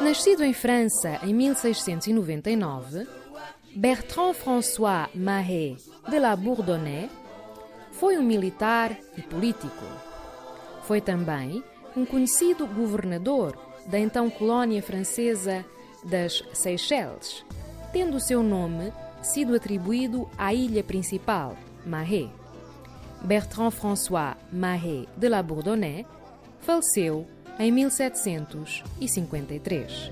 Nascido em França em 1699, Bertrand François Maé de la Bourdonnais foi um militar e político. Foi também um conhecido governador da então colônia francesa das Seychelles, tendo o seu nome sido atribuído à ilha principal, Mahé. Bertrand François Mahé de la Bourdonnais faleceu em 1753.